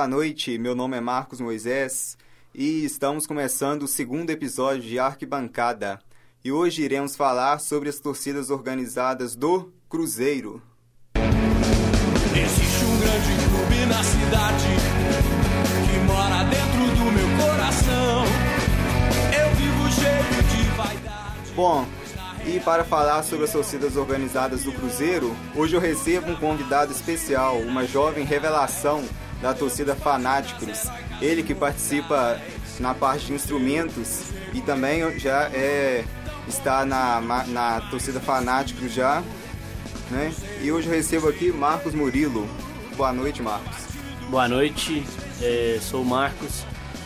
boa noite. Meu nome é Marcos Moisés e estamos começando o segundo episódio de Arquibancada. E hoje iremos falar sobre as torcidas organizadas do Cruzeiro. Existe um grande clube na cidade que mora dentro do meu coração. Eu vivo cheio de vaidade. Bom, e para falar sobre as torcidas organizadas do Cruzeiro, hoje eu recebo um convidado especial, uma jovem revelação da torcida Fanáticos. Ele que participa na parte de instrumentos e também já é, está na, na torcida Fanáticos já. Né? E hoje eu recebo aqui Marcos Murilo. Boa noite, Marcos. Boa noite, é, sou o Marcos,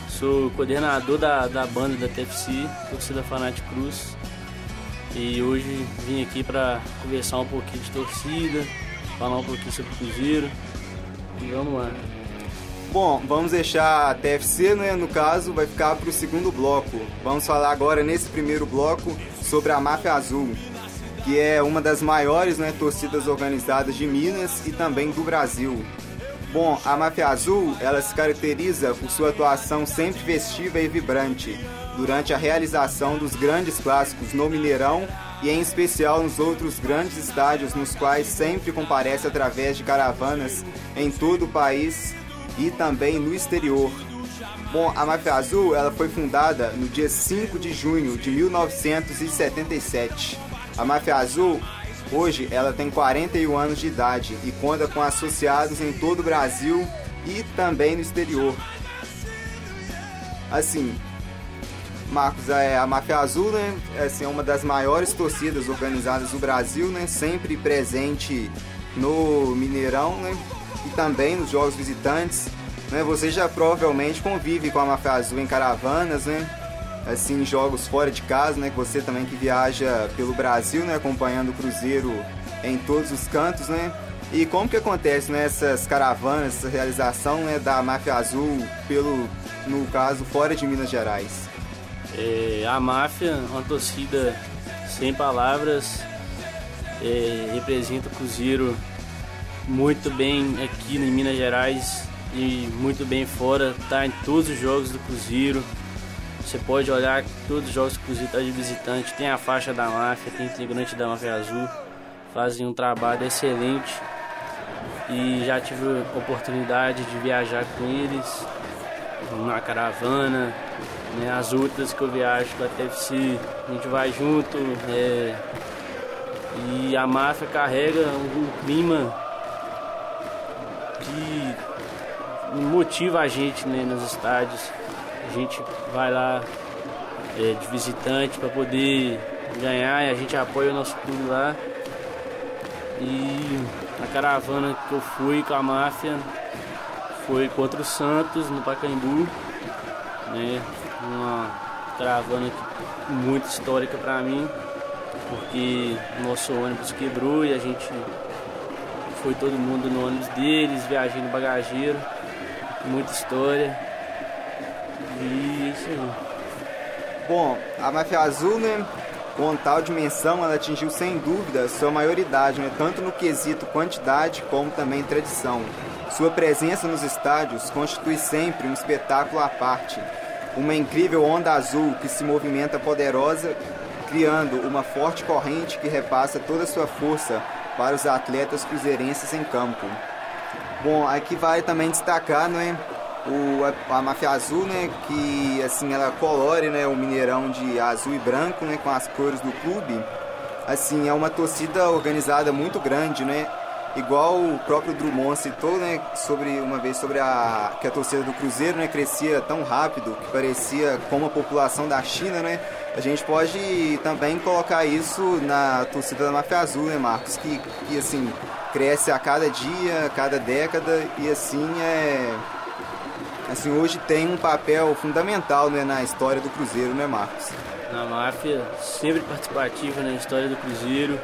sou coordenador da, da banda da TFC, Torcida Fanático Cruz. E hoje vim aqui para conversar um pouquinho de torcida, falar um pouquinho sobre o Cruzeiro. E vamos lá. Bom, vamos deixar a TFC, né, no caso, vai ficar para o segundo bloco. Vamos falar agora nesse primeiro bloco sobre a Máfia Azul, que é uma das maiores né, torcidas organizadas de Minas e também do Brasil. Bom, a Máfia Azul, ela se caracteriza por sua atuação sempre festiva e vibrante, durante a realização dos grandes clássicos no Mineirão e em especial nos outros grandes estádios nos quais sempre comparece através de caravanas em todo o país e também no exterior. Bom, a Máfia Azul ela foi fundada no dia 5 de junho de 1977. A Máfia Azul hoje ela tem 41 anos de idade e conta com associados em todo o Brasil e também no exterior. Assim, Marcos, é, a Máfia Azul né, é assim, uma das maiores torcidas organizadas do Brasil, né, sempre presente no Mineirão né, e também nos jogos visitantes. Né, você já provavelmente convive com a Máfia Azul em caravanas, né, assim, jogos fora de casa, né, você também que viaja pelo Brasil, né, acompanhando o Cruzeiro em todos os cantos, né, e como que acontece nessas né, caravanas, essa realização né, da Máfia Azul, pelo, no caso, fora de Minas Gerais? É, a máfia, uma torcida sem palavras, é, representa o Cruzeiro muito bem aqui em Minas Gerais e muito bem fora, tá em todos os jogos do Cruzeiro. Você pode olhar todos os jogos que o Cruzeiro está de visitante, tem a faixa da máfia, tem integrante da máfia azul, fazem um trabalho excelente e já tive oportunidade de viajar com eles na caravana, né, as outras que eu viajo com a TFC, a gente vai junto. É, e a máfia carrega um clima motiva a gente né, nos estádios. A gente vai lá é, de visitante para poder ganhar e a gente apoia o nosso clube lá. E a caravana que eu fui com a máfia foi contra o Santos no Pacaembu. Né? uma caravana muito histórica para mim, porque nosso ônibus quebrou e a gente foi todo mundo no ônibus deles, viajando bagageiro, muita história. E é isso aí. Bom, a Máfia Azul, né, com tal dimensão, ela atingiu sem dúvida sua maioridade, né, tanto no quesito quantidade como também tradição. Sua presença nos estádios constitui sempre um espetáculo à parte, uma incrível onda azul que se movimenta poderosa, criando uma forte corrente que repassa toda a sua força para os atletas cruzeirenses em campo. Bom, aqui vale também destacar, né, o, a, a Máfia Azul, né, que assim ela colore, né, o Mineirão de azul e branco, né, com as cores do clube. Assim, é uma torcida organizada muito grande, né? igual o próprio Drummond citou, né, sobre uma vez sobre a que a torcida do Cruzeiro, né, crescia tão rápido que parecia como a população da China, né? A gente pode também colocar isso na torcida da Mafia Azul, né, Marcos, que, que assim cresce a cada dia, a cada década e assim é assim hoje tem um papel fundamental, né, na história do Cruzeiro, né, Marcos? Na máfia sempre participativa na história do Cruzeiro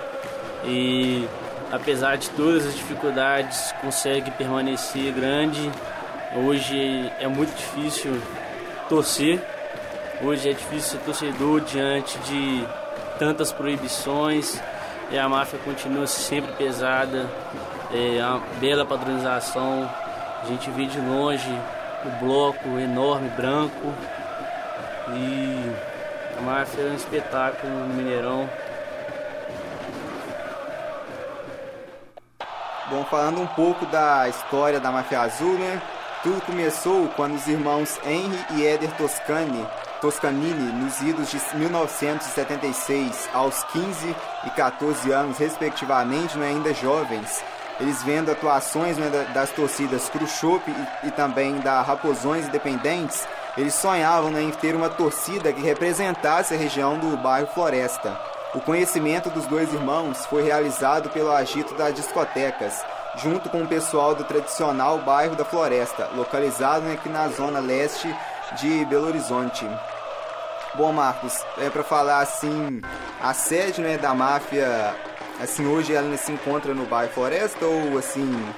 e apesar de todas as dificuldades, consegue permanecer grande. Hoje é muito difícil torcer, hoje é difícil ser torcedor diante de tantas proibições e a máfia continua sempre pesada, é uma bela padronização A gente vê de longe o bloco enorme, branco. E a máfia é um espetáculo no Mineirão. Bom, falando um pouco da história da Máfia Azul, né? Tudo começou quando os irmãos Henry e Éder Toscani, Toscanini, nos idos de 1976, aos 15 e 14 anos, respectivamente, né, ainda jovens, eles vendo atuações né, das torcidas Khrushchev e, e, também da Raposões Independentes, eles sonhavam né, em ter uma torcida que representasse a região do bairro Floresta. O conhecimento dos dois irmãos foi realizado pelo agito das discotecas, junto com o pessoal do tradicional bairro da Floresta, localizado aqui na zona leste de Belo Horizonte. Bom, Marcos, é para falar assim, a sede né, da máfia, assim, hoje ela se encontra no bairro Floresta ou assim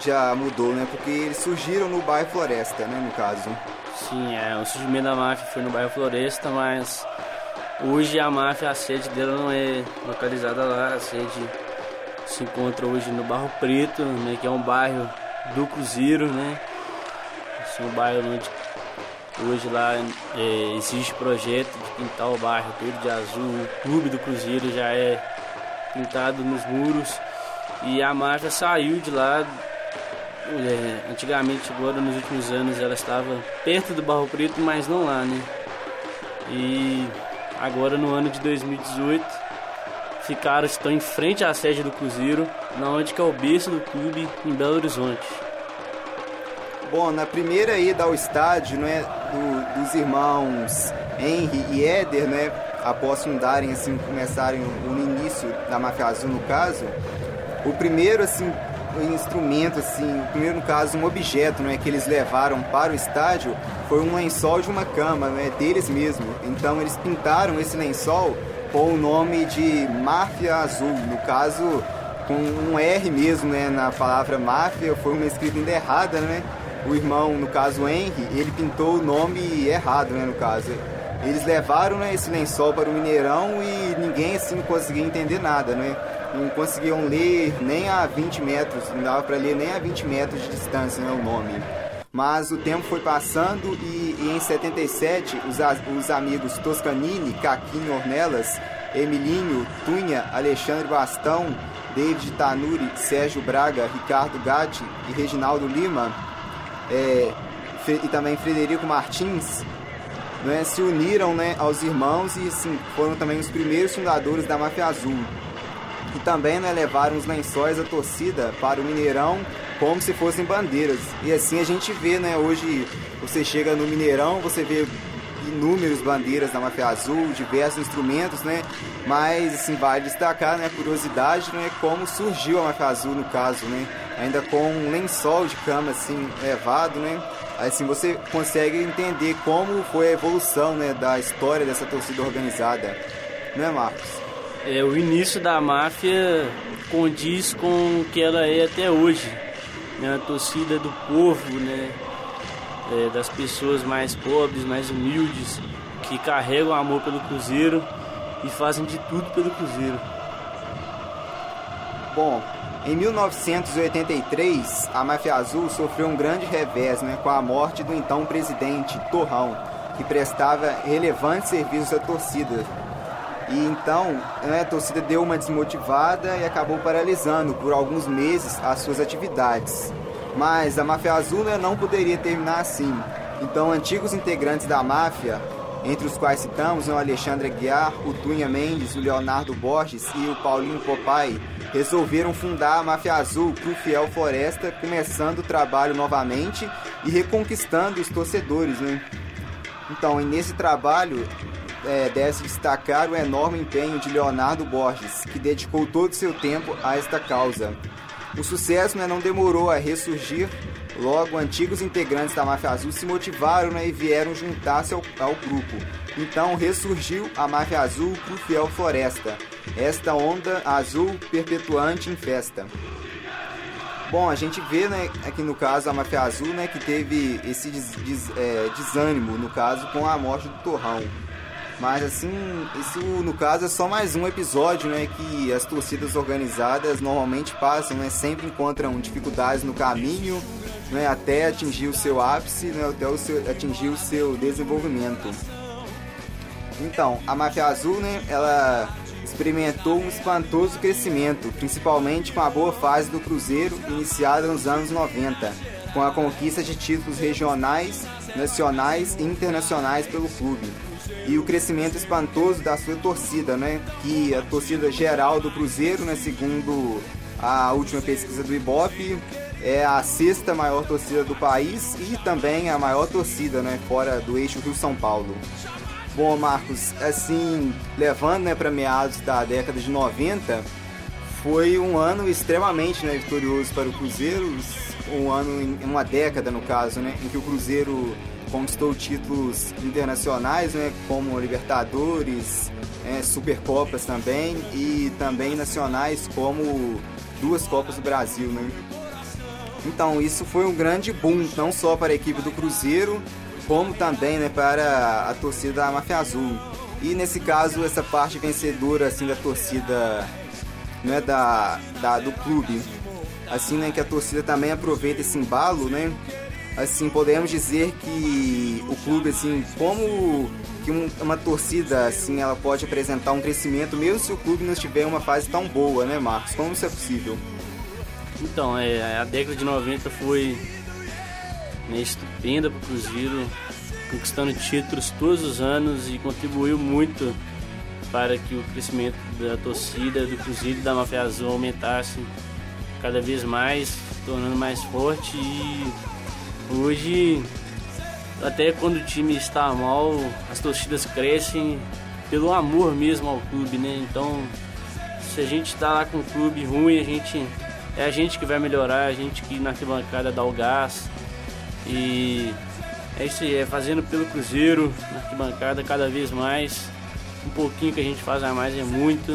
já mudou, né? Porque eles surgiram no bairro Floresta, né, no caso. Sim, é, o surgimento da máfia foi no bairro Floresta, mas hoje a máfia, a sede dela não é localizada lá, a sede se encontra hoje no Barro Preto, né, que é um bairro do Cruzeiro, né? É um bairro onde hoje lá é, existe projeto de pintar o bairro todo de azul. O clube do Cruzeiro já é pintado nos muros e a máfia saiu de lá. É, antigamente, agora nos últimos anos, ela estava perto do Barro Preto, mas não lá, né? E agora no ano de 2018 ficaram, estão em frente à sede do Cruzeiro, na onde que é o berço do clube em Belo Horizonte. Bom, na primeira ida ao estádio, né, do, dos irmãos Henry e Éder, né, após fundarem, assim, começarem no início da Máfia Azul, no caso, o primeiro, assim, instrumento, assim, o primeiro, no caso, um objeto, né, que eles levaram para o estádio foi um lençol de uma cama, né, deles mesmo. Então, eles pintaram esse lençol com o nome de Máfia Azul, no caso com um R mesmo, né, na palavra máfia, foi uma escrita ainda errada, né? O irmão, no caso Henry, ele pintou o nome errado, né, no caso. Eles levaram né, esse lençol para o Mineirão e ninguém assim conseguia entender nada, né? Não conseguiam ler nem a 20 metros, não dava para ler nem a 20 metros de distância né, o nome. Mas o tempo foi passando e, e em 77 os, os amigos Toscanini, Caquinho Ornelas, Emilinho, Tunha, Alexandre Bastão, David Tanuri, Sérgio Braga, Ricardo Gatti e Reginaldo Lima, é, e também Frederico Martins, né, se uniram né, aos irmãos e sim, foram também os primeiros fundadores da Máfia Azul. E também né, levaram os lençóis da torcida para o Mineirão como se fossem bandeiras. E assim a gente vê, né? Hoje você chega no Mineirão, você vê inúmeras bandeiras da Máfia Azul, diversos instrumentos, né? Mas assim vale destacar, né, a curiosidade, né, como surgiu a Máfia Azul no caso, né? Ainda com um lençol de cama assim levado, né? Assim você consegue entender como foi a evolução, né, da história dessa torcida organizada, não é, Marcos? É, o início da máfia condiz com o que ela é até hoje né, a torcida do povo, né, é, das pessoas mais pobres, mais humildes, que carregam amor pelo Cruzeiro e fazem de tudo pelo Cruzeiro. Bom, em 1983, a Máfia Azul sofreu um grande revés né, com a morte do então presidente Torrão, que prestava relevantes serviços à torcida. E então né, a torcida deu uma desmotivada e acabou paralisando por alguns meses as suas atividades. Mas a máfia azul né, não poderia terminar assim. Então, antigos integrantes da máfia, entre os quais citamos o Alexandre Aguiar, o Tunha Mendes, o Leonardo Borges e o Paulinho Popai, resolveram fundar a Máfia Azul pro Fiel Floresta, começando o trabalho novamente e reconquistando os torcedores, né? Então, nesse trabalho, é, deve destacar o enorme empenho de Leonardo Borges, que dedicou todo o seu tempo a esta causa. O sucesso né, não demorou a ressurgir, logo antigos integrantes da Máfia Azul se motivaram né, e vieram juntar-se ao, ao, grupo. Então ressurgiu a Máfia Azul pro Fiel Floresta, esta onda azul perpetuante em festa. Bom, a gente vê, né, aqui no caso, a Máfia Azul, né, que teve esse des, des, é, desânimo, no caso, com a morte do Torrão. Mas assim, isso no caso é só mais um episódio, né, que as torcidas organizadas normalmente passam, né, sempre encontram dificuldades no caminho, né, até atingir o seu ápice, né, até o seu, atingir o seu desenvolvimento. Então, a Máfia Azul, né, ela experimentou um espantoso crescimento, principalmente com a boa fase do Cruzeiro iniciada nos anos 90, com a conquista de títulos regionais, nacionais e internacionais pelo clube. E o crescimento espantoso da sua torcida, né? Que a torcida geral do Cruzeiro, né, segundo a última pesquisa do Ibope, é a sexta maior torcida do país e também a maior torcida, né, fora do eixo Rio-São Paulo. Bom, Marcos, assim, levando né, para meados da década de 90, foi um ano extremamente né, vitorioso para o Cruzeiro, um ano, uma década no caso, né, em que o Cruzeiro conquistou títulos internacionais, né, como Libertadores, é, Supercopas também, e também nacionais como duas Copas do Brasil. Né. Então, isso foi um grande boom, não só para a equipe do Cruzeiro, como também né, para a torcida da Máfia Azul. E nesse caso, essa parte vencedora assim, da torcida né, da, da, do clube, assim né, que a torcida também aproveita esse embalo, né? Assim, podemos dizer que o clube, assim, como que um, uma torcida, assim, ela pode apresentar um crescimento mesmo se o clube não estiver em uma fase tão boa, né, Marcos? Como isso é possível? Então, é, a década de 90 foi estupenda para o Cruzeiro, conquistando títulos todos os anos e contribuiu muito para que o crescimento da torcida do Cruzeiro e da Mafia Azul aumentasse cada vez mais, tornando mais forte e hoje até quando o time está mal, as torcidas crescem pelo amor mesmo ao clube, né? Então, se a gente está lá com o clube ruim, a gente é a gente que vai melhorar, a gente que na arquibancada dá o gás, e é isso aí, é fazendo pelo Cruzeiro, na arquibancada cada vez mais. Um pouquinho que a gente faz a mais é muito.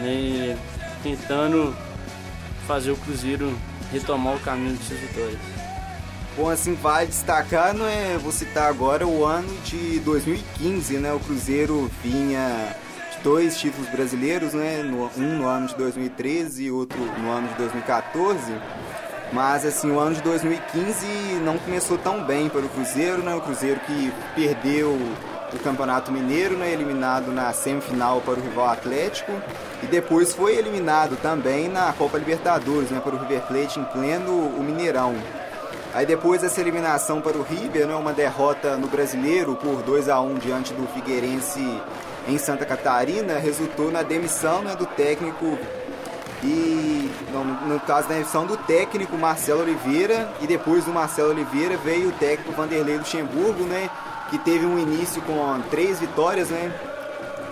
Né, tentando fazer o Cruzeiro retomar o caminho de suas vitórias. Bom, assim, vale destacar, não é, vou citar agora o ano de 2015, né? O Cruzeiro vinha dois títulos brasileiros, né? Um no ano de 2013 e outro no ano de 2014. Mas assim, o ano de 2015 não começou tão bem para o Cruzeiro, né? O Cruzeiro que perdeu o Campeonato Mineiro, né? eliminado na semifinal para o rival Atlético e depois foi eliminado também na Copa Libertadores, né? para o River Plate em pleno o Mineirão. Aí depois dessa eliminação para o River, né? uma derrota no Brasileiro por 2 a 1 diante do Figueirense em Santa Catarina, resultou na demissão né? do técnico e no, no, caso da eleição do técnico Marcelo Oliveira e depois do Marcelo Oliveira veio o técnico Vanderlei Luxemburgo, né, que teve um início com três vitórias, né,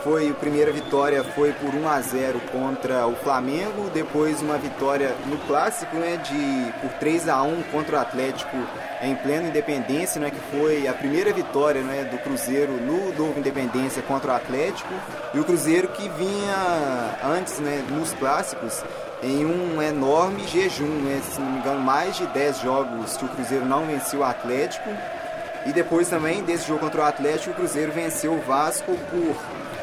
foi a primeira vitória foi por 1 a 0 contra o Flamengo, depois uma vitória no clássico, né, de por 3 a 1 contra o Atlético em plena Independência, né, que foi a primeira vitória, né, do Cruzeiro no novo Independência contra o Atlético, e o Cruzeiro que vinha antes, né, nos clássicos em um enorme jejum, né, se não me engano, mais de 10 jogos que o Cruzeiro não venceu o Atlético. E depois também desse jogo contra o Atlético, o Cruzeiro venceu o Vasco por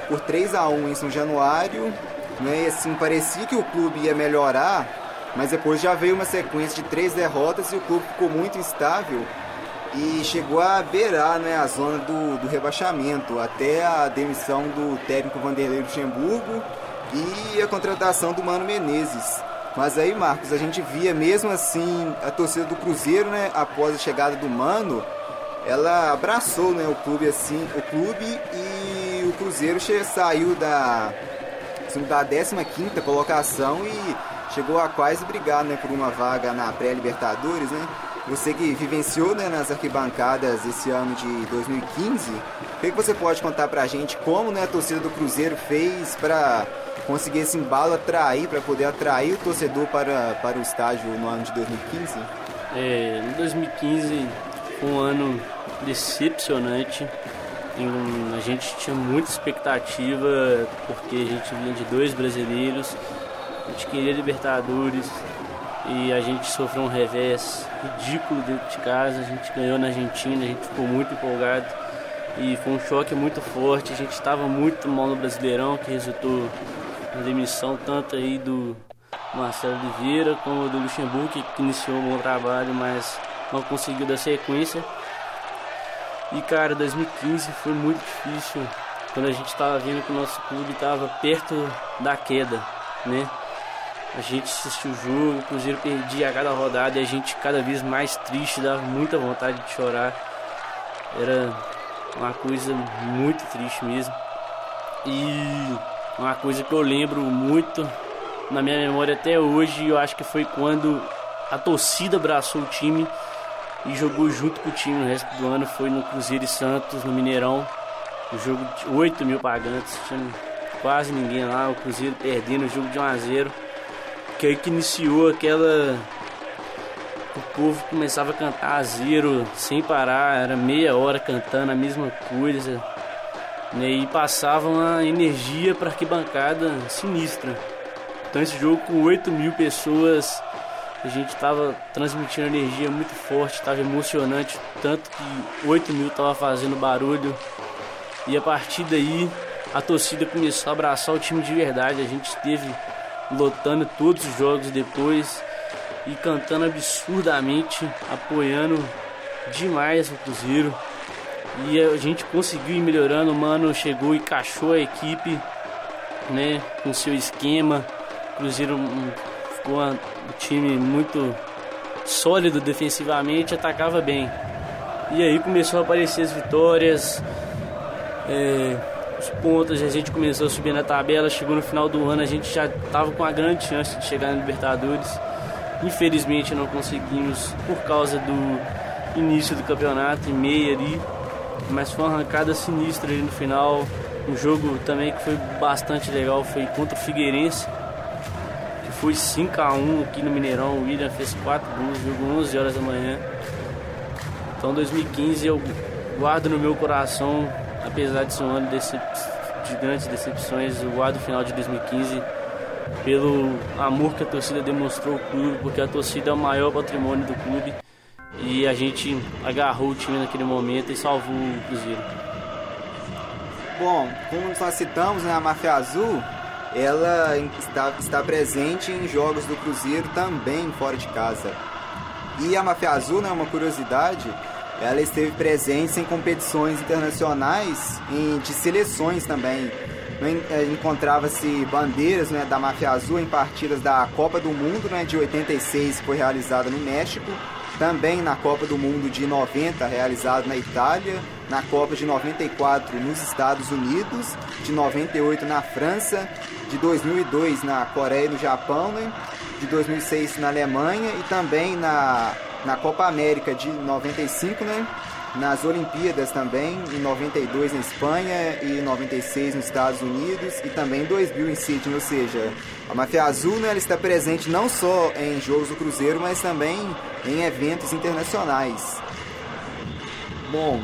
por 3 a 1 em São Januário, né? E assim, parecia que o clube ia melhorar, mas depois já veio uma sequência de três derrotas e o clube ficou muito instável e chegou a beirar né, a zona do, do rebaixamento, até a demissão do técnico Vanderlei Luxemburgo e a contratação do Mano Menezes. Mas aí, Marcos, a gente via mesmo assim a torcida do Cruzeiro, né, após a chegada do Mano, ela abraçou né, o clube assim, o clube e o Cruzeiro saiu da, assim, da 15 colocação e chegou a quase brigar né, por uma vaga na pré-Libertadores, né? Você que vivenciou né, nas arquibancadas esse ano de 2015, o que, você pode contar pra gente como né, a torcida do Cruzeiro fez para conseguir esse embalo atrair, para poder atrair o torcedor para, para o estádio no ano de 2015? É, em 2015 foi um ano decepcionante a gente tinha muita expectativa porque a gente vinha de dois brasileiros, a gente queria Libertadores e a gente sofreu um revés ridículo dentro de casa. A gente ganhou na Argentina, a gente ficou muito empolgado e foi um choque muito forte. A gente estava muito mal no Brasileirão, que resultou na demissão tanto aí do, Marcelo Oliveira, como do Luxemburgo, que iniciou um bom trabalho, mas não conseguiu dar sequência. E cara, 2015 foi muito difícil quando a gente estava vendo que o nosso clube estava perto da queda, né? A gente assistiu o jogo, o Cruzeiro perdia a cada rodada e a gente cada vez mais triste, dava muita vontade de chorar. Era uma coisa muito triste mesmo. E uma coisa que eu lembro muito na minha memória até hoje, eu acho que foi quando a torcida abraçou o time e jogou junto com o time no resto do ano. Foi no Cruzeiro e Santos, no Mineirão. O jogo de 8 mil pagantes, tinha quase ninguém lá. O Cruzeiro perdendo o jogo de 1 a 0 Que aí que iniciou aquela. O povo começava a cantar a zero sem parar, era meia hora cantando a mesma coisa. Né? E passava uma energia para arquibancada sinistra. Então esse jogo com 8 mil pessoas a gente estava transmitindo energia muito forte, estava emocionante, tanto que 8 mil estava fazendo barulho. E a partir daí a torcida começou a abraçar o time de verdade. A gente esteve lotando todos os jogos depois e cantando absurdamente, apoiando demais o Cruzeiro. E a gente conseguiu ir melhorando, o mano chegou e cachou a equipe, né, com seu esquema. O Cruzeiro ficou um time muito sólido defensivamente, atacava bem. E aí começou a aparecer as vitórias, é, os pontos, a gente começou a subir na tabela, chegou no final do ano, a gente já estava com uma grande chance de chegar na Libertadores. Infelizmente não conseguimos por causa do início do campeonato, em meia ali, mas foi uma arrancada sinistra ali no final. Um jogo também que foi bastante legal foi contra o Figueirense, que foi 5 a 1 aqui no Mineirão. O William fez 4 gols, jogo 11 horas da manhã. Então 2015 eu guardo no meu coração apesar de ser um ano de grandes decepções, eu guardo o final de 2015 pelo amor que a torcida demonstrou ao clube, porque a torcida é o maior patrimônio do clube e a gente agarrou o time naquele momento e salvou o Cruzeiro. Bom, como nós citamos, né, a Máfia Azul ela está, está presente em jogos do Cruzeiro também fora de casa. E a Máfia Azul, né, uma curiosidade, ela esteve presente em competições internacionais e de seleções também. Eh, encontrava-se bandeiras né, da Máfia Azul em partidas da Copa do Mundo né, de 86, que foi realizada no México, também na Copa do Mundo de 90, realizada na Itália, na Copa de 94 nos Estados Unidos, de 98 na França, de 2002 na Coreia e no Japão, né, de 2006 na Alemanha. E também na na Copa América de 95, né? Nas Olimpíadas também, em 92 na Espanha e 96 nos Estados Unidos e também em 2000 em Sydney, ou seja, a Máfia Azul né, ela está presente não só em jogos do Cruzeiro, mas também em eventos internacionais. Bom,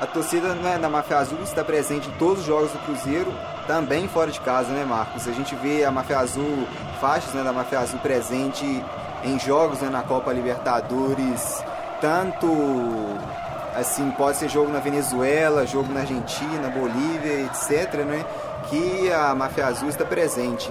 a torcida né, da Máfia Azul está presente em todos os jogos do Cruzeiro, também fora de casa, né, Marcos? A gente vê a Máfia Azul, faixas né, da Máfia Azul presente em jogos né, na Copa Libertadores, tanto assim, pode ser jogo na Venezuela, jogo na Argentina, Bolívia, etc, né, que a Máfia Azul está presente.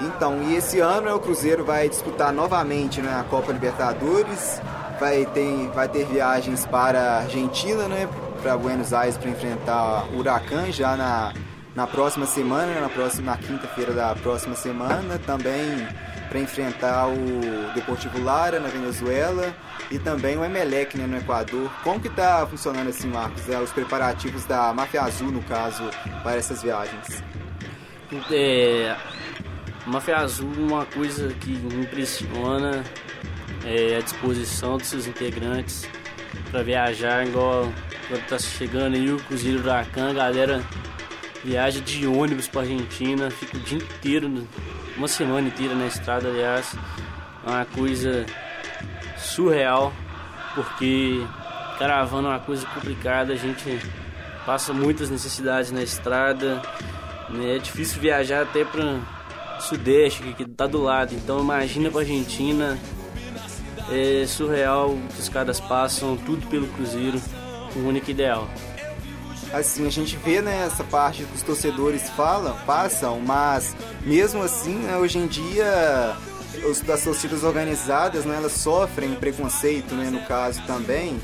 Então, e esse ano né, o Cruzeiro vai disputar novamente né, a Copa Libertadores, vai ter, vai ter viagens para a Argentina, né, para Buenos Aires para enfrentar o Huracan já na, na próxima semana, né, na próxima quinta-feira da próxima semana, também para enfrentar o Deportivo Lara na Venezuela e também o Emelec né, no Equador. Como que está funcionando assim, Marcos, é, os preparativos da Máfia Azul, no caso, para essas viagens? É, Máfia Azul, uma coisa que me impressiona é a disposição dos seus integrantes para viajar, igual quando está chegando aí o Cruzeiro Huracan, a galera viaja de ônibus para Argentina, fica o dia inteiro uma semana inteira na estrada, aliás, é uma coisa surreal, porque caravana é uma coisa complicada, a gente passa muitas necessidades na estrada, né? é difícil viajar até para sudeste, que está do lado, então imagina para Argentina, é surreal o que os caras passam, tudo pelo Cruzeiro, o único ideal. Assim, a gente vê né, essa parte que os torcedores falam, passam, mas mesmo assim, né, hoje em dia os, as torcidas organizadas, né, elas sofrem preconceito, né, no caso também.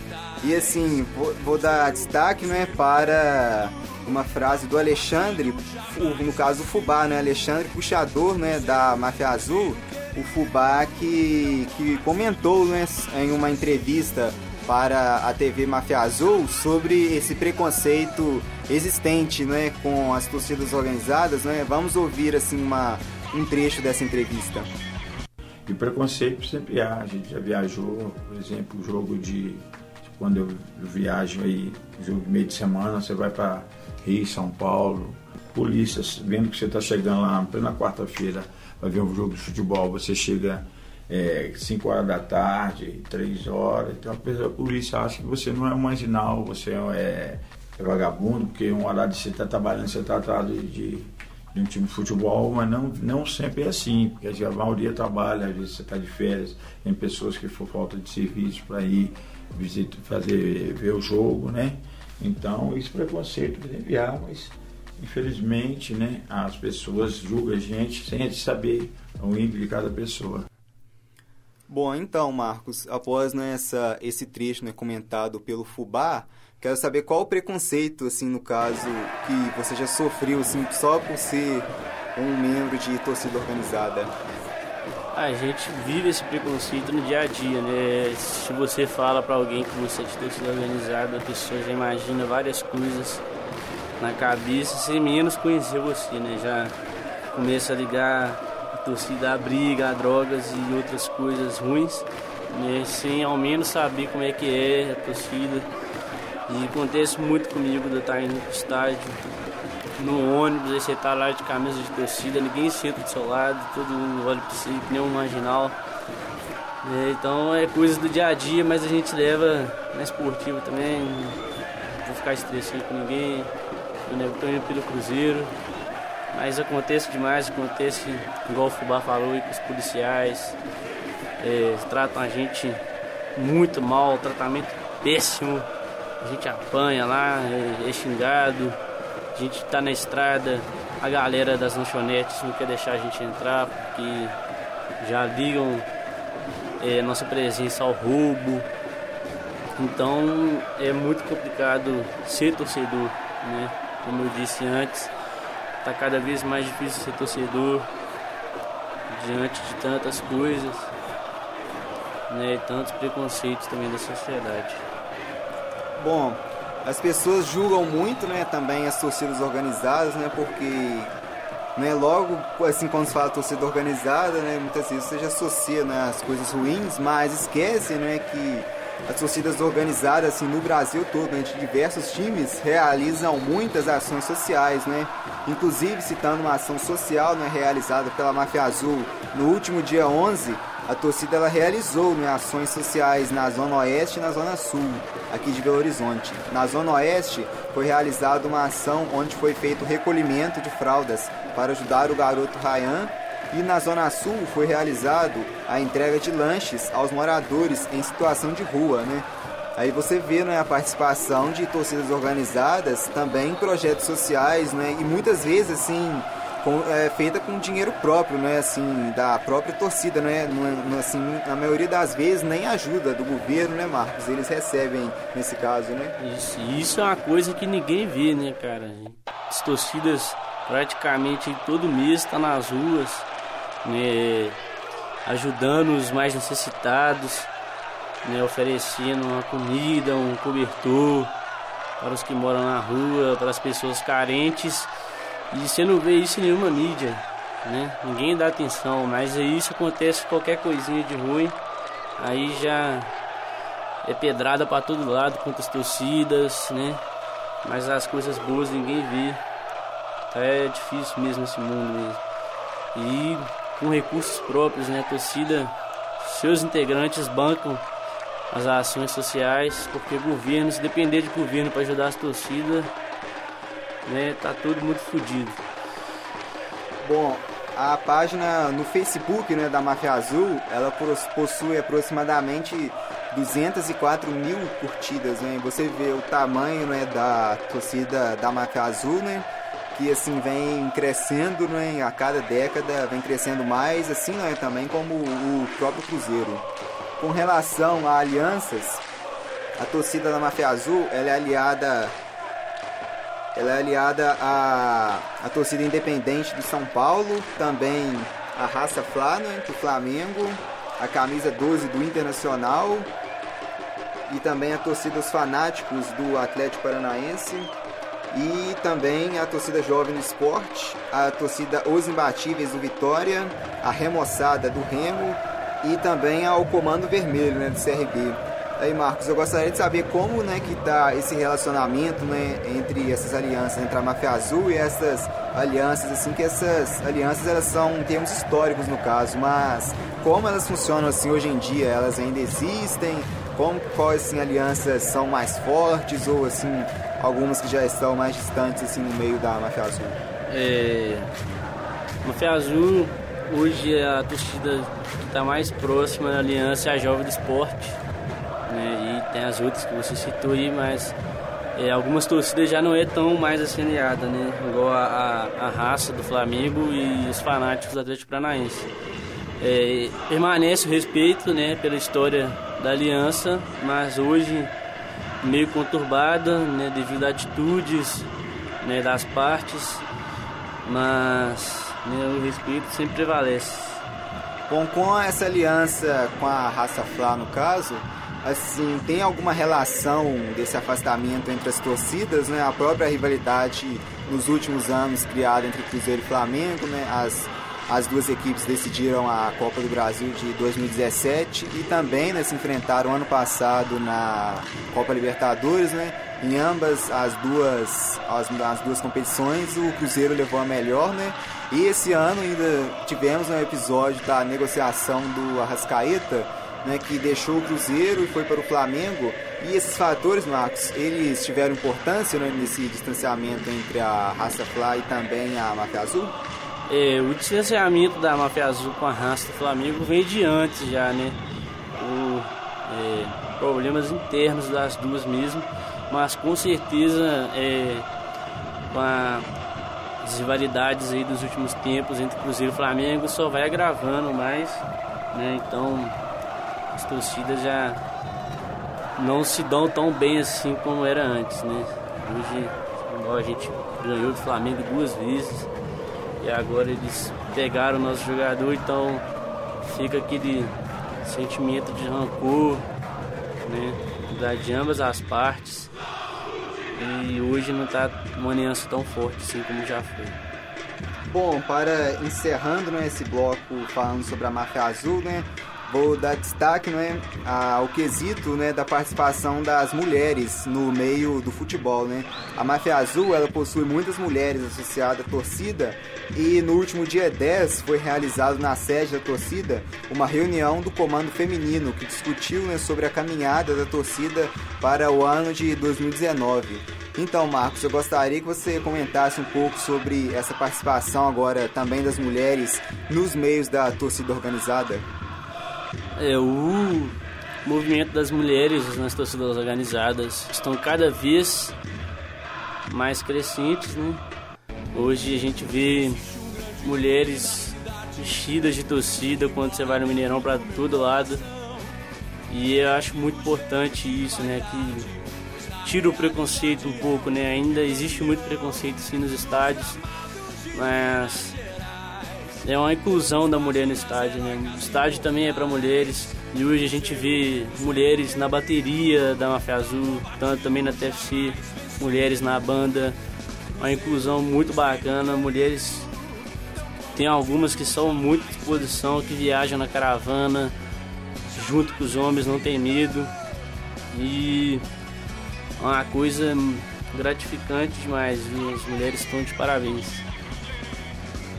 E assim, vou, vou dar destaque, né, para uma frase do Alexandre, no caso o Fubá, né, Alexandre Puxador, né, da Máfia Azul, o Fubá que, que comentou, né, em uma entrevista para a TV Máfia Azul sobre esse preconceito existente, né, com as torcidas organizadas, né? Vamos ouvir assim uma um trecho dessa entrevista. E preconceito sempre há, a gente já viajou, por exemplo, o jogo de quando eu viajo aí, jogo de meio de semana, você vai para Rio, São Paulo, polícias vendo que você está chegando lá plena quarta-feira, vai ver um jogo de futebol, você chega é, 5 horas da tarde, 3 horas. Então a polícia acha que você não é um marginal, você é, é vagabundo, porque um horário você está trabalhando, você está atrás de, de, um time de futebol, mas não, não sempre é assim, porque a maioria trabalha, às vezes você está de férias, tem pessoas que for falta de serviço para ir fazer, ver o jogo, né? Então, isso é preconceito deve enviar, mas infelizmente, né, as pessoas julgam a gente sem a gente saber o índole de cada pessoa. Bom, então, Marcos, após né, essa, esse trecho né, comentado pelo Fubá, quero saber qual o preconceito, assim, no caso, que você já sofreu, assim, só por ser um membro de torcida organizada. A gente vive esse preconceito no dia a dia, né? Se você fala para alguém que você é de torcida organizada, a pessoa já imagina várias coisas na cabeça, sem menos conhecer você, né? Já começa a ligar torcida a briga, a drogas e outras coisas ruins, né, sem ao menos saber como é que é a torcida. E acontece muito comigo de estar indo pro estádio, no ônibus, aí você tá lá de camisa de torcida, ninguém senta do seu lado, todo mundo olha pra você, que nem um marginal. É, então é coisa do dia a dia, mas a gente leva na esportiva também. Não vou ficar estressando com ninguém. Eu tô indo pelo Cruzeiro. Mas acontece demais, acontece, igual o Fubá falou, e com os policiais. É, tratam a gente muito mal, tratamento péssimo. A gente apanha lá, é, é xingado. A gente tá na estrada, a galera das lanchonetes não quer deixar a gente entrar porque já ligam é, nossa presença ao roubo. Então é muito complicado ser torcedor, né? Como eu disse antes, Tá cada vez mais difícil ser torcedor diante de tantas coisas, né, e tantos preconceitos também da sociedade. Bom, as pessoas julgam muito, né, também as torcidas organizadas, né, porque né, logo assim quando se fala torcida organizada, né, muitas vezes você já associa né, as coisas ruins, mas esquece, né, que as torcidas organizadas assim, no Brasil todo, né, de diversos times, realizam muitas ações sociais, né? Inclusive, citando uma ação social né, realizada pela Máfia Azul no último dia 11, a torcida ela realizou né, ações sociais na Zona Oeste e na Zona Sul, aqui de Belo Horizonte. Na Zona Oeste, foi realizada uma ação onde foi feito recolhimento de fraldas para ajudar o garoto Ryan e na Zona Sul foi realizado a entrega de lanches aos moradores em situação de rua, né? Aí você vê né, a participação de torcidas organizadas também em projetos sociais, né? E muitas vezes assim com, é, feita com dinheiro próprio, né? Assim da própria torcida, né? No, assim na maioria das vezes nem ajuda do governo, né, Marcos? Eles recebem nesse caso, né? Isso, isso é uma coisa que ninguém vê, né, cara? As torcidas praticamente todo mês estão tá nas ruas né, ajudando os mais necessitados, né, oferecendo uma comida, um cobertor para os que moram na rua, para as pessoas carentes. E você não vê isso em nenhuma mídia, né? Ninguém dá atenção, mas isso acontece qualquer coisinha de ruim, aí já é pedrada para todo lado contra as torcidas, né? Mas as coisas boas ninguém vê. É difícil mesmo esse mundo mesmo. E com recursos próprios, né? A torcida, seus integrantes bancam as ações sociais, porque governo, se depender de governo para ajudar as torcidas, né, tá tudo muito fodido. Bom, a página no Facebook, né, da Máfia Azul, ela possui aproximadamente 204 mil curtidas, né? Você vê o tamanho né, da torcida da Máfia Azul, né? Que assim vem crescendo né, a cada década, vem crescendo mais, assim né, também como o próprio Cruzeiro. Com relação a alianças, a torcida da Máfia Azul ela é aliada ela é aliada à, à torcida independente do São Paulo, também a raça Flá, né, do Flamengo, a camisa 12 do Internacional e também a torcida dos fanáticos do Atlético Paranaense e também a torcida jovem esporte, a torcida Os Imbatíveis do Vitória, a remoçada do Remo e também ao Comando Vermelho né, do CRB. Aí, Marcos, eu gostaria de saber como né, que está esse relacionamento né, entre essas alianças, entre a Máfia Azul e essas alianças, assim, que essas alianças elas são termos históricos no caso, mas como elas funcionam assim hoje em dia? Elas ainda existem? Como quais assim, alianças são mais fortes ou assim algumas que já estão mais distantes assim no meio da Máfia Azul? É, Máfia Azul hoje a torcida que está mais próxima da aliança é a Jovem do Esporte né? E tem as outras que você citou aí, mas é, algumas torcidas já não é tão mais assemelhada, né? Igual a, a, a, raça do Flamengo e os fanáticos do Atlético Paranaense. É, permanece o respeito, né, pela história da aliança, mas hoje meio conturbada, né, devido a atitudes, né, das partes, mas o respeito sempre prevalece. Bom, com essa aliança com a raça Flá, no caso, assim, tem alguma relação desse afastamento entre as torcidas, né? A própria rivalidade nos últimos anos criada entre Cruzeiro e Flamengo, né? As, as duas equipes decidiram a Copa do Brasil de 2017 e também né, se enfrentaram ano passado na Copa Libertadores, né? Em ambas as duas, as, as duas competições, o Cruzeiro levou a melhor, né? E esse ano ainda tivemos um episódio da negociação do Arrascaeta, né, que deixou o Cruzeiro e foi para o Flamengo. E esses fatores, Marcos, eles tiveram importância né, nesse distanciamento entre a raça Fly e também a Máfia Azul? É, o distanciamento da Máfia Azul com a raça do Flamengo vem de antes já, né? O, é, problemas internos das duas mesmo, mas com certeza é, com a, as rivalidades aí dos últimos tempos entre Cruzeiro e Flamengo só vai agravando mais, né? Então as torcidas já não se dão tão bem assim como era antes, né? Hoje a gente ganhou do Flamengo duas vezes e agora eles pegaram o nosso jogador, então fica aquele sentimento de rancor, né? De ambas as partes. E hoje não está uma aliança tão forte assim como já foi. Bom, para encerrando né, esse bloco falando sobre a máfia azul, né? vou dar destaque né, ao quesito né, da participação das mulheres no meio do futebol. Né? A Máfia Azul ela possui muitas mulheres associadas à torcida e no último dia 10 foi realizado na sede da torcida uma reunião do comando feminino que discutiu né, sobre a caminhada da torcida para o ano de 2019. Então, Marcos, eu gostaria que você comentasse um pouco sobre essa participação agora também das mulheres nos meios da torcida organizada. É, o movimento das mulheres nas torcidas organizadas estão cada vez mais crescentes, né? Hoje a gente vê mulheres vestidas de torcida quando você vai no Mineirão para todo lado. E eu acho muito importante isso, né? Que tira o preconceito um pouco, né? Ainda existe muito preconceito sim nos estádios, mas é uma inclusão da mulher no estádio, né? O estádio também é para mulheres. E hoje a gente vê mulheres na bateria da Mafia Azul, tanto também na TFC, mulheres na banda. Uma inclusão muito bacana, mulheres tem algumas que são muito disposição, que viajam na caravana junto com os homens, não tem medo. E uma coisa gratificante demais, viu? As mulheres estão de parabéns.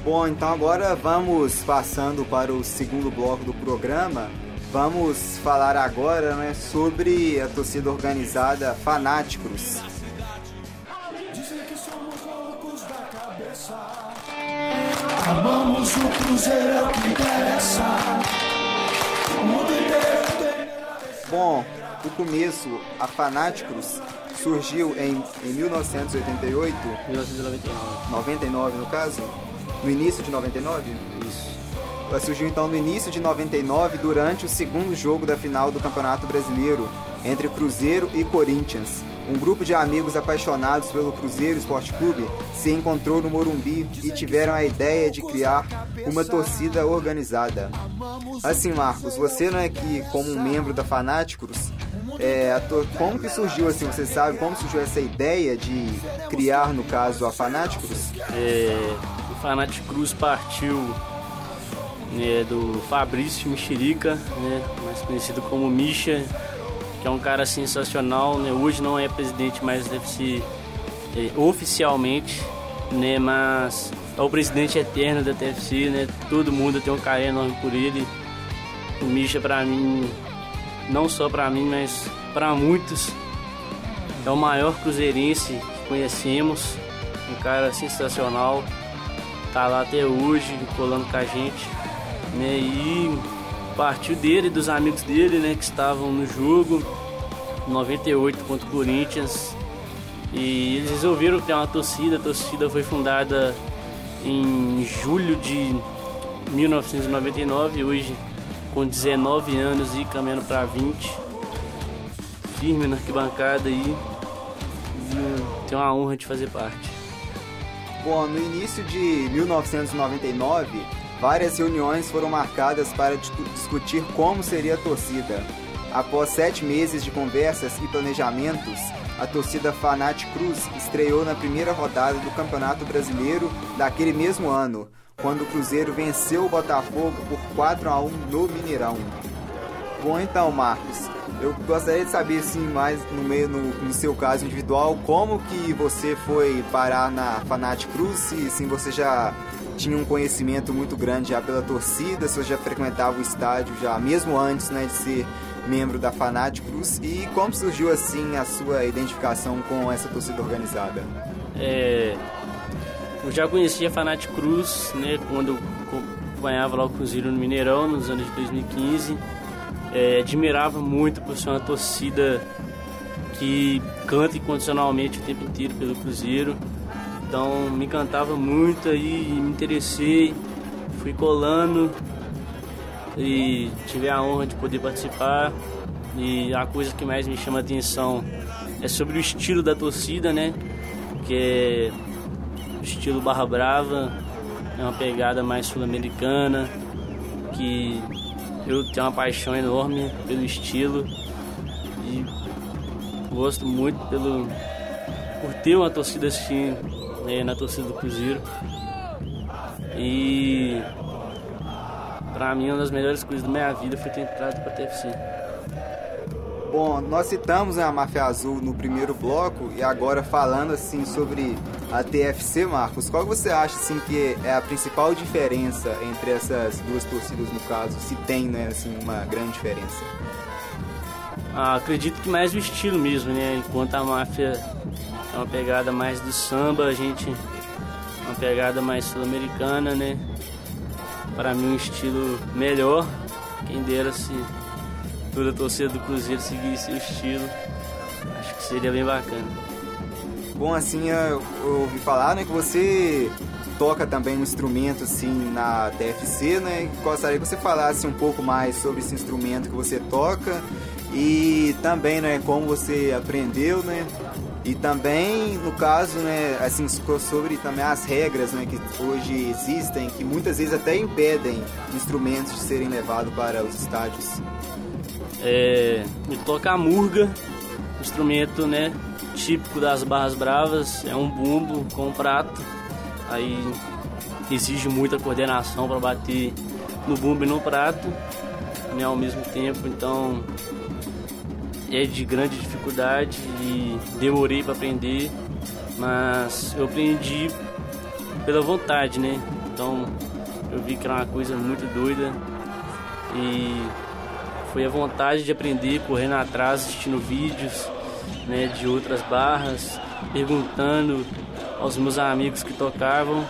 Bom, então agora vamos passando para o segundo bloco do programa. Vamos falar agora né, sobre a torcida organizada Fanáticos. Amamos o Cruzeiro é o que interessa. O mundo inteiro tem Bom, o começo, a Fanáticos surgiu em, em 1988, 1999. 99 no caso, no início de 99? Isso. Ela surgiu então no início de 99, durante o segundo jogo da final do Campeonato Brasileiro, entre Cruzeiro e Corinthians. Um grupo de amigos apaixonados pelo Cruzeiro Esporte Clube se encontrou no Morumbi e tiveram a ideia de criar uma torcida organizada. Assim, Marcos, você não é que, como um membro da Fanáticos, é, como que surgiu assim? Você sabe como surgiu essa ideia de criar, no caso, a Fanáticos? É, o Cruz partiu né, do Fabrício Mexerica, né, mais conhecido como Misha, que é um cara sensacional. Né, hoje não é presidente mais do UFC é, oficialmente, né, mas é o presidente eterno da TFC. Né, todo mundo tem um carinho enorme por ele. O Misha, pra mim, não só pra mim, mas pra muitos, é o maior cruzeirense que conhecemos. Um cara sensacional tá lá até hoje, colando com a gente. Né? E partiu dele e dos amigos dele, né, que estavam no jogo 98 contra o Corinthians. E eles resolveram criar uma torcida. A torcida foi fundada em julho de 1999, hoje com 19 anos e caminhando para 20. Firme na arquibancada aí. E tenho a honra de fazer parte. Bom, no início de 1999, várias reuniões foram marcadas para discu- discutir como seria a torcida. Após sete meses de conversas e planejamentos, a torcida Fanat Cruz estreou na primeira rodada do Campeonato Brasileiro daquele mesmo ano, quando o Cruzeiro venceu o Botafogo por 4 a 1 no Mineirão. Bom, então, Marcos, eu gostaria de saber, assim, mais no meio, no, no seu caso individual, como que você foi parar na Fanat Cruz, se assim, você já tinha um conhecimento muito grande já pela torcida, você já frequentava o estádio já, mesmo antes, né, de ser membro da Cruz, e como surgiu, assim, a sua identificação com essa torcida organizada? É, eu já conhecia a Fanat Cruz, né, quando eu co- acompanhava lá o Cruzeiro no Mineirão, nos anos de 2015. É, admirava muito por ser uma torcida que canta incondicionalmente o tempo inteiro pelo Cruzeiro. Então me encantava muito aí, me interessei, fui colando e tive a honra de poder participar. E a coisa que mais me chama a atenção é sobre o estilo da torcida, né? Que é o estilo Barra Brava, é uma pegada mais sul-americana, que eu tenho uma paixão enorme pelo estilo e gosto muito pelo por ter uma torcida assim né, na torcida do Cruzeiro. E pra mim uma das melhores coisas da minha vida foi ter entrado pra TFC. Bom, nós citamos né, a Máfia Azul no primeiro bloco e agora falando assim sobre a TFC, Marcos, qual você acha assim que é a principal diferença entre essas duas torcidas no caso, se tem, né, assim, uma grande diferença? Ah, acredito que mais o estilo mesmo, né? Enquanto a máfia é uma pegada mais do samba, a gente uma pegada mais sul-americana, né? Para mim um estilo melhor. Quem dera se toda a torcida do Cruzeiro seguisse o estilo. Acho que seria bem bacana. Bom, assim, eu ouvi falar, né, que você toca também um instrumento assim na TFC, né? Gostaria que você falasse um pouco mais sobre esse instrumento que você toca e também, né, como você aprendeu, né? E também, no caso, né, assim, sobre também as regras, né, que hoje existem, que muitas vezes até impedem instrumentos de serem levados para os estádios. É, eu toco a murga, instrumento, né? Típico das barras bravas, é um bumbo com um prato. Aí exige muita coordenação para bater no bumbo e no prato, né, ao mesmo tempo. Então é de grande dificuldade e demorei para aprender, mas eu aprendi pela vontade, né? Então eu vi que era uma coisa muito doida e foi a vontade de aprender, correndo atrás, assistindo vídeos né, de outras barras, perguntando aos meus amigos que tocavam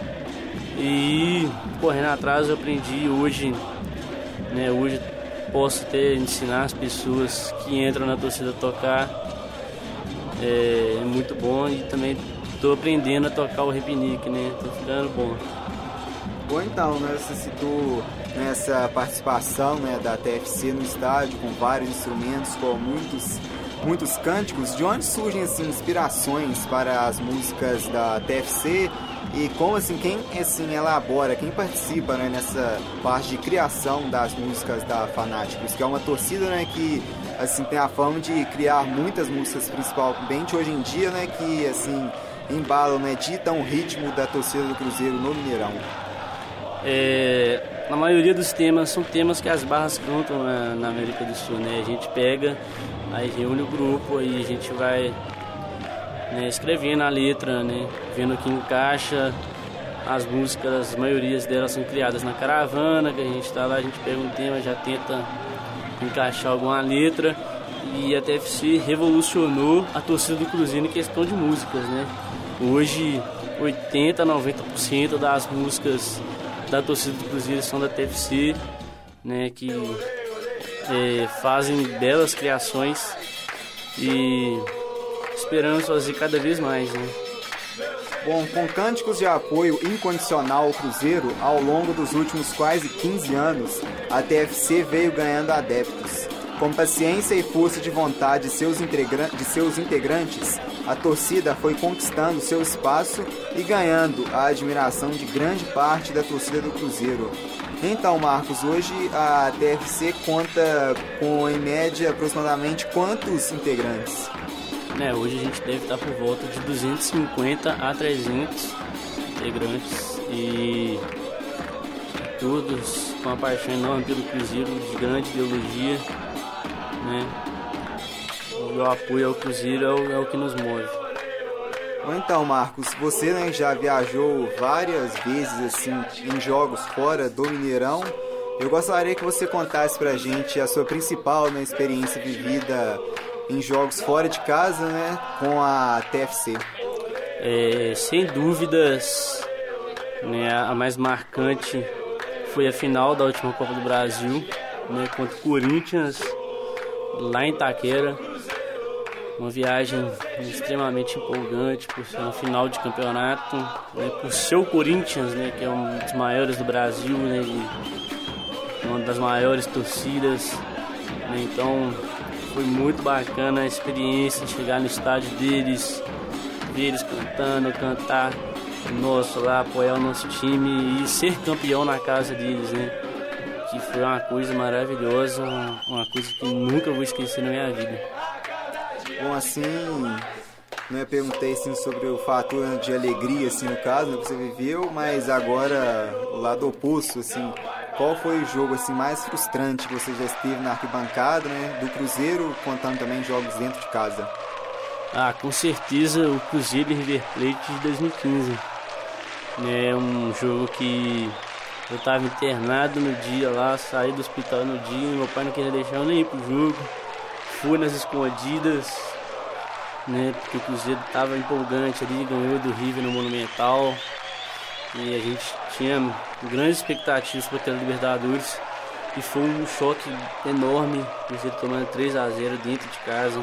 e correndo atrás eu aprendi hoje, né, hoje posso até ensinar as pessoas que entram na torcida a tocar é, é muito bom e também estou aprendendo a tocar o repinique, né? Tô ficando bom. Bom então, né? Você citou nessa participação né, da TFC no estádio com vários instrumentos, com muitos muitos cânticos. De onde surgem assim inspirações para as músicas da TFC e como assim quem assim elabora, quem participa né, nessa parte de criação das músicas da Fanáticos, que é uma torcida né, que assim tem a fama de criar muitas músicas principalmente hoje em dia, né, que assim embalam, né, ditam o ritmo da torcida do Cruzeiro no Mineirão. É, na maioria dos temas são temas que as barras cantam na, na América do Sul, né? A gente pega, aí reúne o grupo, aí a gente vai né, escrevendo a letra, né, vendo que encaixa. As músicas, as maiorias delas são criadas na caravana, que a gente está lá, a gente pega um tema, já tenta encaixar alguma letra. E a TFC revolucionou a torcida do Cruzeiro em questão de músicas, né? Hoje, 80, 90% das músicas da torcida do Cruzeiro são da TFC, né? Que é, fazem belas criações e esperamos fazer cada vez mais, né? Bom, com cânticos de apoio incondicional ao Cruzeiro, ao longo dos últimos quase 15 anos, a TFC veio ganhando adeptos. Com paciência e força de vontade de seus, de seus integrantes, a torcida foi conquistando seu espaço e ganhando a admiração de grande parte da torcida do Cruzeiro. Então, Marcos, hoje a TFC conta com, em média, aproximadamente quantos integrantes? Né, hoje a gente deve estar por volta de 250 a 300 integrantes e todos com uma paixão enorme pelo Cruzeiro, de grande ideologia, né? O apoio ao Cruzeiro é o, é o que nos move. Então, Marcos, você né, já viajou várias vezes assim em jogos fora do Mineirão. Eu gostaria que você contasse pra gente a sua principal né, experiência vivida em jogos fora de casa, né, com a TFC? É, sem dúvidas, né, a mais marcante foi a final da última Copa do Brasil, né, contra o Corinthians, lá em Taquera. Uma viagem extremamente empolgante por ser uma final de campeonato, né, por ser o Corinthians, né, que é um dos maiores do Brasil, né, uma das maiores torcidas. Né, então foi muito bacana a experiência de chegar no estádio deles, ver eles cantando, cantar nosso lá, apoiar o nosso time e ser campeão na casa deles, né? Que foi uma coisa maravilhosa, uma coisa que nunca vou esquecer na minha vida. Bom, assim, né, perguntei assim, sobre o fator de alegria, assim, no caso, né, que você viveu, mas agora o lado oposto, assim, qual foi o jogo assim mais frustrante que você já esteve na arquibancada, né? Do Cruzeiro, contando também jogos dentro de casa? Ah, com certeza o Cruzeiro e River Plate de 2015. É um jogo que eu estava internado no dia lá, saí do hospital no dia, meu pai não queria deixar eu nem ir pro jogo. Fui nas escondidas, né? Porque o Cruzeiro estava empolgante ali, ganhou do River no Monumental. E a gente tinha grandes expectativas para ter Libertadores. E foi um choque enorme, Cruzeiro tomando 3 a 0 dentro de casa.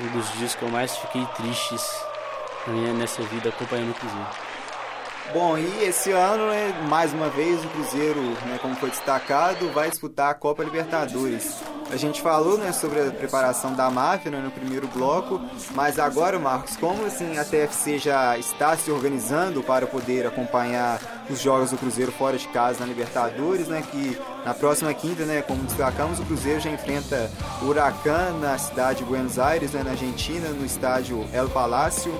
um dos dias que eu mais fiquei tristes nessa vida acompanhando o Cruzeiro. Bom, e esse ano, né, mais uma vez, o Cruzeiro, né, como foi destacado, vai disputar a Copa Libertadores. A gente falou né, sobre a preparação da máfia né, no primeiro bloco, mas agora, Marcos, como assim, a TFC já está se organizando para poder acompanhar os jogos do Cruzeiro fora de casa na Libertadores, né, que na próxima quinta, né, como destacamos, o Cruzeiro já enfrenta o Huracan na cidade de Buenos Aires, né, na Argentina, no estádio El Palácio.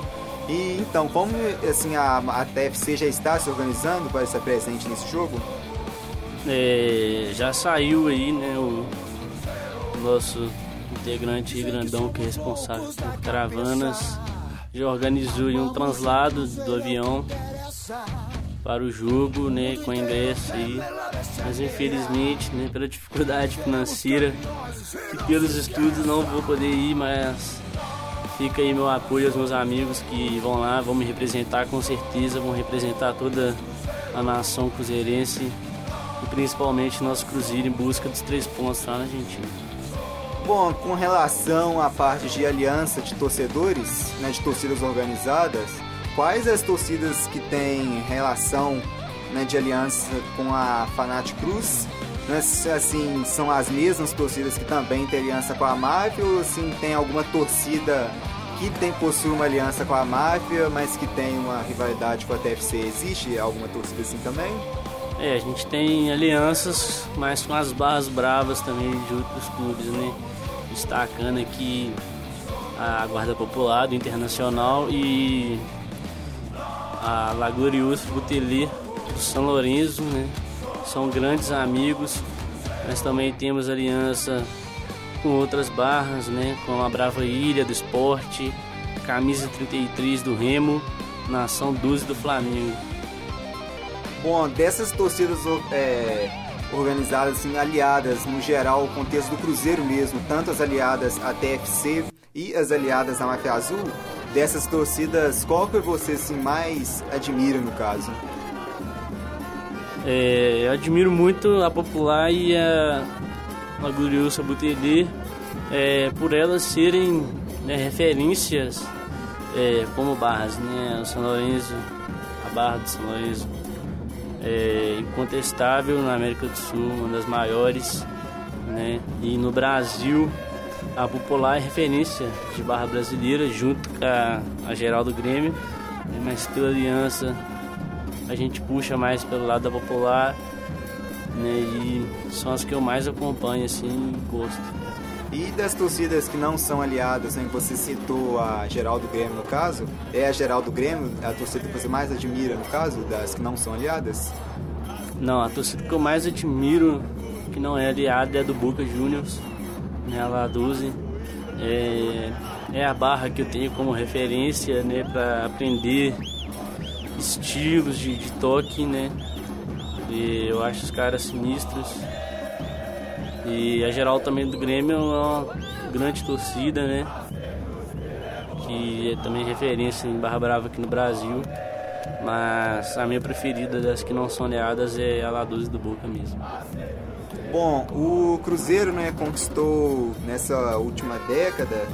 E então, como assim a, a TFC já está se organizando para estar presente nesse jogo? É, já saiu aí, né, o nosso integrante grandão que é responsável por caravanas, já organizou um translado do avião para o jogo, né, com ingresso aí. Mas infelizmente, né, pela dificuldade financeira e pelos estudos não vou poder ir, mas fica aí meu apoio aos meus amigos que vão lá, vão me representar com certeza, vão representar toda a nação cruzeirense e principalmente nosso Cruzeiro em busca dos três pontos lá na Argentina. Bom, com relação à parte de aliança de torcedores, né, de torcidas organizadas, quais as torcidas que têm relação né, de aliança com a Fanat Cruz? Né, assim, são as mesmas torcidas que também têm aliança com a máfia ou assim, tem alguma torcida que tem possui uma aliança com a máfia, mas que tem uma rivalidade com a TFC? Existe alguma torcida assim também? É, a gente tem alianças, mas com as barras bravas também de outros clubes, né? Destacando aqui a Guarda Popular do Internacional e a Lagorius Butelê do São Lourenço, né? São grandes amigos, mas também temos aliança com outras barras, né? Com a Brava Ilha do Esporte, Camisa 33 do Remo, Nação 12 do Flamengo. Bom, dessas torcidas é, organizadas, assim, aliadas no geral, o contexto do Cruzeiro mesmo, tanto as aliadas à TFC e as aliadas à Máfia Azul, dessas torcidas, qual que você assim, mais admira no caso? É, eu admiro muito a Popular e a, a Gloriosa Butelê é, por elas serem né, referências é, como barras, né? O São Lourenço, a barra do São Lourenço é, incontestável na América do Sul, uma das maiores, né? E no Brasil, a Popular é referência de barra brasileira, junto com a, a Geraldo Grêmio, né? mas pela aliança a gente puxa mais pelo lado da Popular, né? E são as que eu mais acompanho, assim, gosto. E das torcidas que não são aliadas, né, que você citou a Geraldo Grêmio no caso, é a Geraldo Grêmio a torcida que você mais admira no caso, das que não são aliadas? Não, a torcida que eu mais admiro, que não é aliada, é a do Boca Juniors, né, a 12. É, é a barra que eu tenho como referência, né, para aprender estilos de, de toque, né. E eu acho os caras sinistros. E a geral também do Grêmio é uma grande torcida, né? Que é também referência em Barra Brava aqui no Brasil. Mas a minha preferida das que não são aliadas é a La do Boca mesmo. Bom, o Cruzeiro né, conquistou nessa última década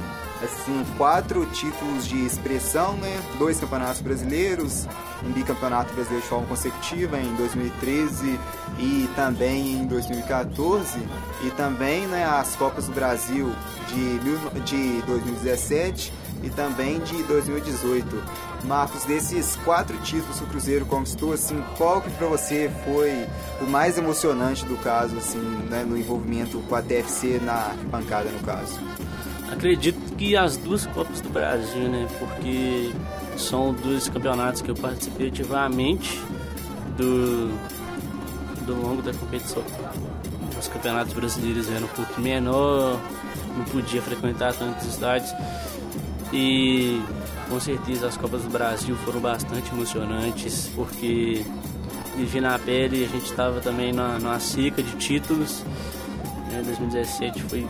assim, quatro títulos de expressão, né? Dois campeonatos brasileiros, um bicampeonato brasileiro de forma consecutiva em 2013 e também em 2014 e também né, as Copas do Brasil de, de 2017 e também de 2018. Marcos, desses quatro títulos que o Cruzeiro conquistou, assim, qual que para você foi o mais emocionante do caso, assim, né, no envolvimento com a TFC na bancada, no caso? Acredito que as duas Copas do Brasil, né? Porque são dois campeonatos que eu participei ativamente do, do longo da competição. Os campeonatos brasileiros eram um pouco menor, não podia frequentar tantos estádios. E com certeza as Copas do Brasil foram bastante emocionantes, porque vivi na pele, a gente estava também na, numa seca de títulos. Né? 2017 foi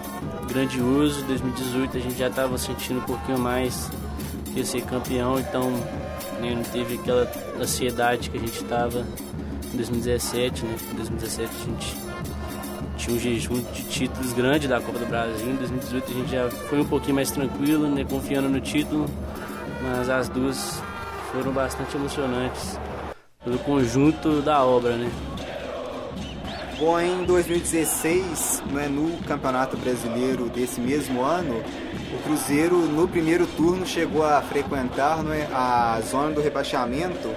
grandioso. 2018 a gente já estava sentindo um pouquinho mais que ser campeão, então né, não teve aquela ansiedade que a gente estava em 2017. Né? Em 2017 a gente tinha um jejum de títulos grande da Copa do Brasil. Em 2018 a gente já foi um pouquinho mais tranquilo, né, confiando no título, mas as duas foram bastante emocionantes pelo conjunto da obra, né? Bom, em 2016, né, no Campeonato Brasileiro desse mesmo ano, o Cruzeiro no primeiro turno chegou a frequentar né, a zona do rebaixamento,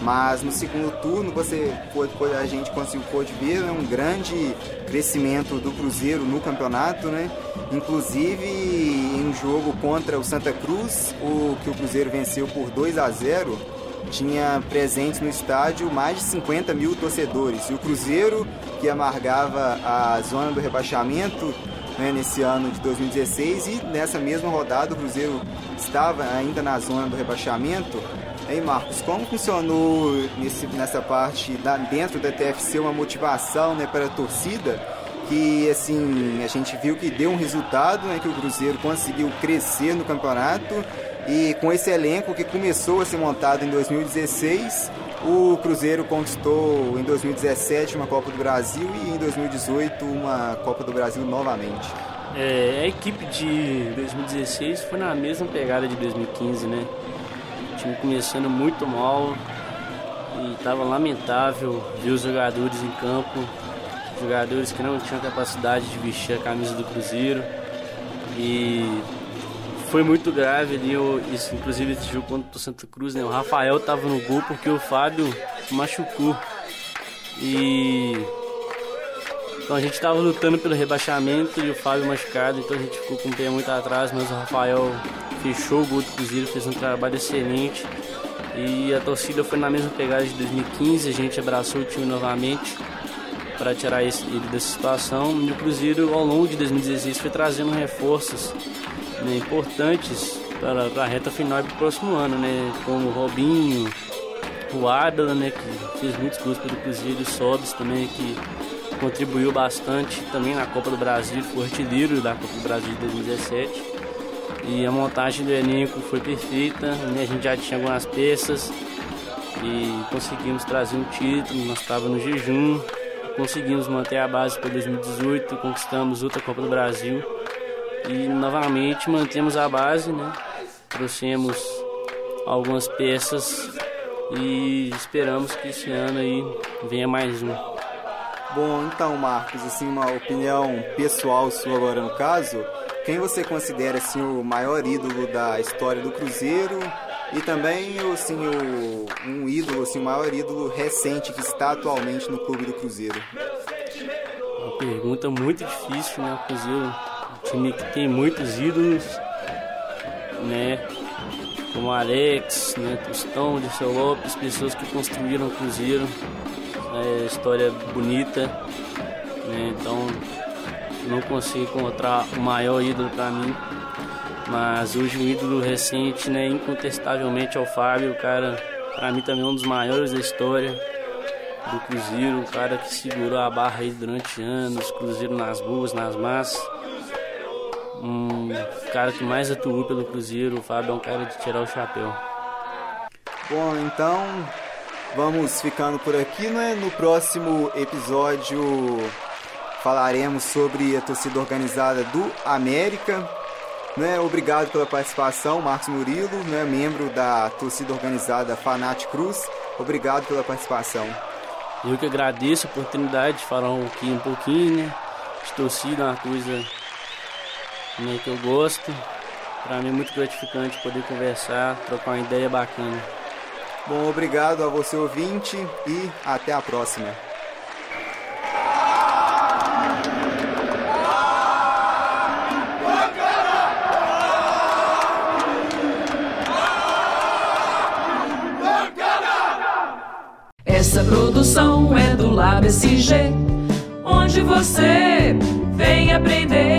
mas no segundo turno você pôde, a gente conseguiu pôde ver né, um grande crescimento do Cruzeiro no campeonato, né? Inclusive em um jogo contra o Santa Cruz, o que o Cruzeiro venceu por 2 a 0 tinha presentes no estádio mais de 50 mil torcedores. E o Cruzeiro, que amargava a zona do rebaixamento né, nesse ano de 2016, e nessa mesma rodada o Cruzeiro estava ainda na zona do rebaixamento. Aí, Marcos, como funcionou nesse, nessa parte da, dentro da TFC uma motivação né, para a torcida? Que assim a gente viu que deu um resultado, né, que o Cruzeiro conseguiu crescer no campeonato e com esse elenco que começou a ser montado em 2016, O Cruzeiro conquistou em 2017 uma Copa do Brasil e em 2018 uma Copa do Brasil novamente. É, a equipe de 2016 foi na mesma pegada de 2015, né? O time começando muito mal e estava lamentável ver os jogadores em campo, jogadores que não tinham capacidade de vestir a camisa do Cruzeiro e foi muito grave ali, isso, inclusive esse jogo contra o Santa Cruz, né? O Rafael estava no gol porque o Fábio machucou. E então a gente estava lutando pelo rebaixamento e o Fábio machucado, então a gente ficou com o pé muito atrás, mas o Rafael fechou o gol do Cruzeiro, fez um trabalho excelente. E a torcida foi na mesma pegada de 2015, a gente abraçou o time novamente para tirar ele dessa situação. E o Cruzeiro, ao longo de 2016, foi trazendo reforços né, importantes para, a reta final e para o próximo ano, né? Como o Robinho, o Adela, né? Que fez muitos gols pelo Cruzeiro, o Sobis também, que contribuiu bastante também na Copa do Brasil, foi artilheiro da Copa do Brasil de 2017. E a montagem do elenco foi perfeita, né? a gente já tinha algumas peças e conseguimos trazer um título, nós estávamos no jejum, conseguimos manter a base para 2018, conquistamos outra Copa do Brasil e novamente mantemos a base, né? Trouxemos algumas peças e esperamos que esse ano aí venha mais um. Bom, então Marcos, assim uma opinião pessoal sua agora no caso, quem você considera assim o maior ídolo da história do Cruzeiro e também assim o, um ídolo assim o maior ídolo recente que está atualmente no clube do Cruzeiro? Uma pergunta muito difícil, né? O Cruzeiro time que tem muitos ídolos, né? Como Alex, né? Tostão, Dirceu Lopes, pessoas que construíram o Cruzeiro. É, história bonita, né? Então não consigo encontrar o maior ídolo para mim. Mas hoje um ídolo recente, né, incontestavelmente é o Fábio, o cara, para mim também é um dos maiores da história do Cruzeiro, o cara que segurou a barra aí durante anos, Cruzeiro nas ruas, nas massas um cara que mais atuou pelo Cruzeiro. O Fábio é um cara de tirar o chapéu. Bom, então vamos ficando por aqui, né? No próximo episódio falaremos sobre a torcida organizada do América. Né? Obrigado pela participação, Marcos Murilo, né? membro da torcida organizada Fanat Cruz. Obrigado pela participação. Eu que agradeço a oportunidade de falar um pouquinho, um pouquinho né? de torcida, uma coisa né, que eu gosto. Para mim é muito gratificante poder conversar, trocar uma ideia bacana. Bom, obrigado a você ouvinte e até a próxima. Essa produção é do Lab SG, onde você vem aprender